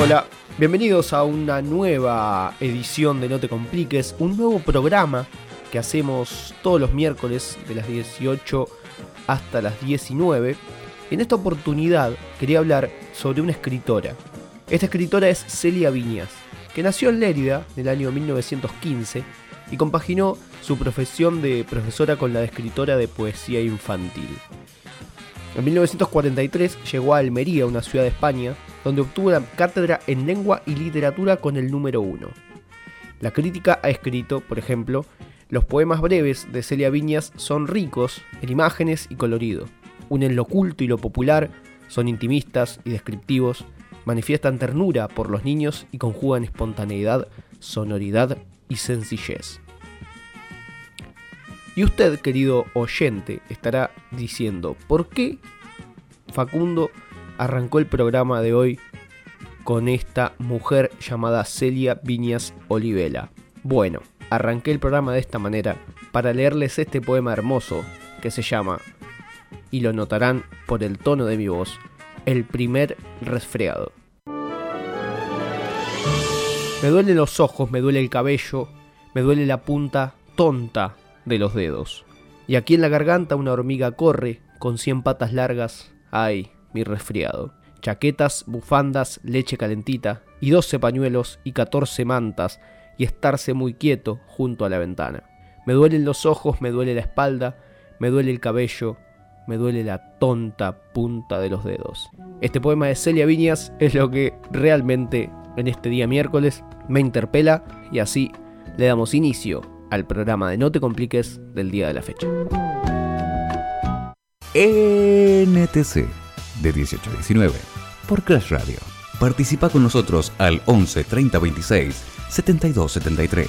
Hola, bienvenidos a una nueva edición de No Te Compliques, un nuevo programa que hacemos todos los miércoles de las 18 hasta las 19. En esta oportunidad quería hablar sobre una escritora. Esta escritora es Celia Viñas, que nació en Lérida en el año 1915 y compaginó su profesión de profesora con la de escritora de poesía infantil. En 1943 llegó a Almería, una ciudad de España, donde obtuvo la cátedra en lengua y literatura con el número 1. La crítica ha escrito, por ejemplo, los poemas breves de Celia Viñas son ricos en imágenes y colorido. Unen lo oculto y lo popular, son intimistas y descriptivos, manifiestan ternura por los niños y conjugan espontaneidad, sonoridad y sencillez. Y usted, querido oyente, estará diciendo, ¿por qué Facundo arrancó el programa de hoy con esta mujer llamada Celia Viñas Olivela? Bueno, arranqué el programa de esta manera para leerles este poema hermoso que se llama, y lo notarán por el tono de mi voz, El primer resfriado. Me duelen los ojos, me duele el cabello, me duele la punta tonta de los dedos. Y aquí en la garganta una hormiga corre con cien patas largas. Ay, mi resfriado. Chaquetas, bufandas, leche calentita, y doce pañuelos y catorce mantas, y estarse muy quieto junto a la ventana. Me duelen los ojos, me duele la espalda, me duele el cabello, me duele la tonta punta de los dedos. Este poema de Celia Viñas es lo que realmente en este día miércoles me interpela y así le damos inicio al programa de No te compliques del día de la fecha. NTC de 18 a 19 por Crash Radio. Participa con nosotros al 11 30 26 72 73.